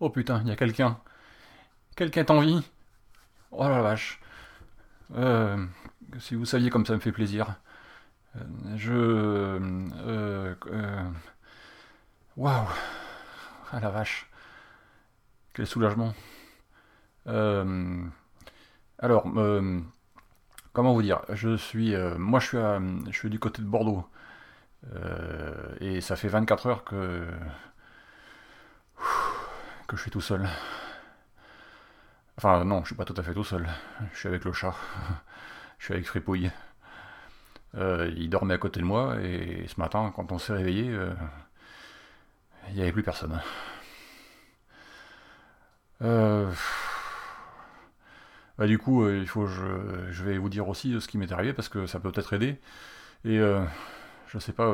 Oh putain, il y a quelqu'un. Quelqu'un est en vie. Oh la vache. Euh, si vous saviez comme ça me fait plaisir. Euh, je... Euh, Waouh. Ah la vache. Quel soulagement. Alors, comment vous dire? Je suis, moi, je suis, je suis du côté de Bordeaux, et ça fait 24 heures que que je suis tout seul. Enfin, non, je suis pas tout à fait tout seul. Je suis avec le chat. Je suis avec Fripouille. Euh, il dormait à côté de moi et ce matin, quand on s'est réveillé, euh, il n'y avait plus personne. Euh, bah, du coup, il faut, je, vais vous dire aussi ce qui m'est arrivé parce que ça peut peut-être aider. Et je sais pas.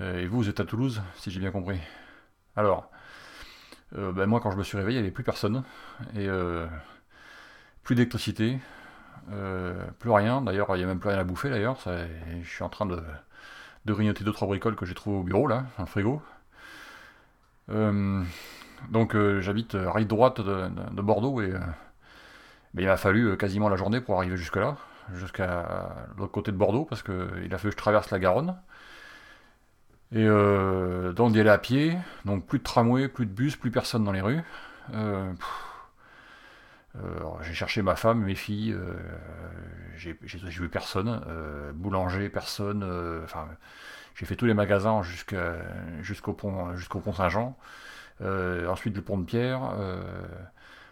et vous, vous êtes à Toulouse, si j'ai bien compris. Alors, euh, bah, moi, quand je me suis réveillé, il n'y avait plus personne. Et euh, plus d'électricité, euh, plus rien. D'ailleurs, il n'y a même plus rien à bouffer. D'ailleurs, je suis en train de, de grignoter deux trois bricoles que j'ai trouvées au bureau là, dans le frigo. Donc, j'habite rive droite de, de- de Bordeaux et ben, il m'a fallu quasiment la journée pour arriver jusque là, jusqu'à l'autre côté de Bordeaux, parce que il a fallu que je traverse la Garonne. Et euh, donc d'y aller à pied, donc plus de tramway, plus de bus, plus personne dans les rues. Euh, euh, j'ai cherché ma femme, mes filles, euh, j'ai vu personne, boulanger, personne, enfin j'ai fait tous les magasins jusqu'au pont, jusqu'au pont Saint-Jean. Ensuite le pont de Pierre.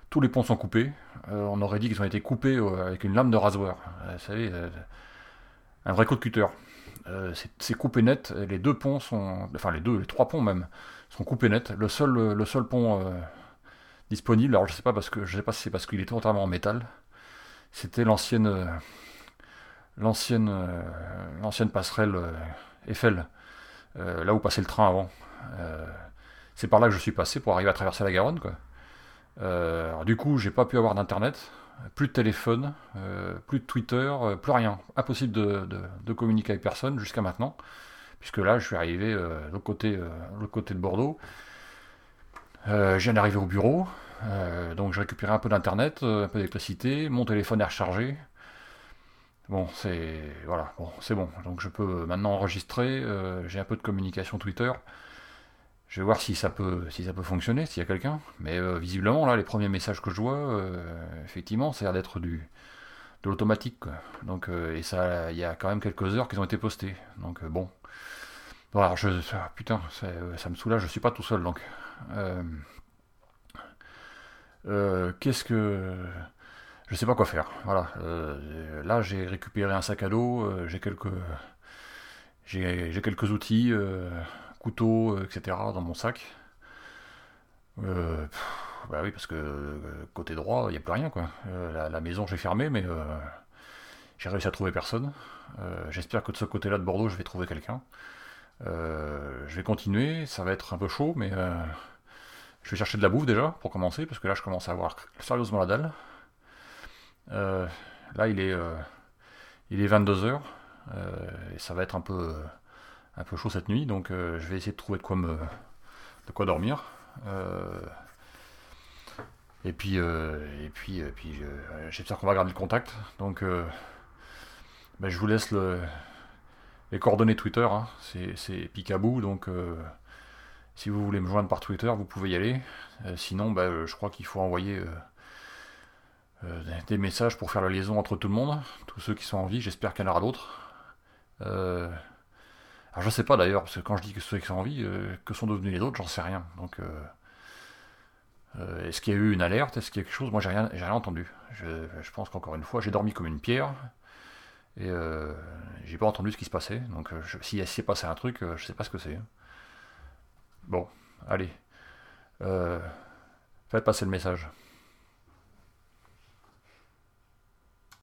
tous les ponts sont coupés. On aurait dit qu'ils ont été coupés avec une lame de rasoir. Vous savez, un vrai coup de cutter. Euh, c'est coupé net. Les deux ponts sont, enfin les deux, les trois ponts même, sont coupés net. Le seul, pont euh, disponible, alors je sais pas parce que je sais pas si c'est parce qu'il est totalement en métal. C'était l'ancienne, euh, l'ancienne, l'ancienne passerelle Eiffel, là où passait le train avant. C'est par là que je suis passé pour arriver à traverser la Garonne, du coup, j'ai pas pu avoir d'internet, plus de téléphone, euh, plus de Twitter, euh, plus rien. Impossible de, communiquer avec personne jusqu'à maintenant, puisque là, je suis arrivé euh, de l'autre côté, de Bordeaux. Je viens d'arriver au bureau, donc j'ai récupéré un peu d'internet, un peu d'électricité, mon téléphone est rechargé. Bon, c'est voilà, bon, c'est bon. Donc je peux maintenant enregistrer. j'ai un peu de communication Twitter. Je vais voir si ça peut, si ça peut fonctionner, s'il y a quelqu'un. Mais euh, visiblement, là, les premiers messages que je vois, euh, effectivement, ça a l'air d'être de l'automatique. Donc, euh, et ça, il y a quand même quelques heures qu'ils ont été postés. Donc, bon. Alors, je, putain, ça, me soulage, je suis pas tout seul, donc. Qu'est-ce que. Je sais pas quoi faire. Voilà. Là, j'ai récupéré un sac à dos, j'ai quelques. J'ai quelques outils. Couteau, euh, etc. dans mon sac. Euh, bah oui, parce que euh, côté droit, il n'y a plus rien, quoi. La, maison, j'ai fermé, mais j'ai réussi à trouver personne. J'espère que de ce côté-là de Bordeaux, je vais trouver quelqu'un. Je vais continuer, ça va être un peu chaud, mais je vais chercher de la bouffe déjà, pour commencer, parce que là, je commence à avoir sérieusement la dalle. Là, il est, il est 22h, et ça va être un peu un peu chaud cette nuit, donc euh, je vais essayer de trouver de quoi me, de quoi dormir. Euh, et puis, euh, et puis, et puis, j'espère qu'on va garder le contact. Donc, ben, je vous laisse le, les coordonnées Twitter. hein. C'est, Picaboo, donc si vous voulez me joindre par Twitter, vous pouvez y aller. Sinon, ben, je crois qu'il faut envoyer des messages pour faire la liaison entre tout le monde, tous ceux qui sont en vie. J'espère qu'il y en aura d'autres. Alors je sais pas d'ailleurs, parce que quand je dis que ceux qui sont en vie, euh, que sont devenus les autres, j'en sais rien. Donc euh, euh, est-ce qu'il y a eu une alerte? Est-ce qu'il y a quelque chose? Moi j'ai rien, rien entendu. Je, pense qu'encore une fois, j'ai dormi comme une pierre. Et euh, j'ai pas entendu ce qui se passait. Donc s'il s'est passé un truc, je sais pas ce que c'est. Bon, allez. Faites passer le message.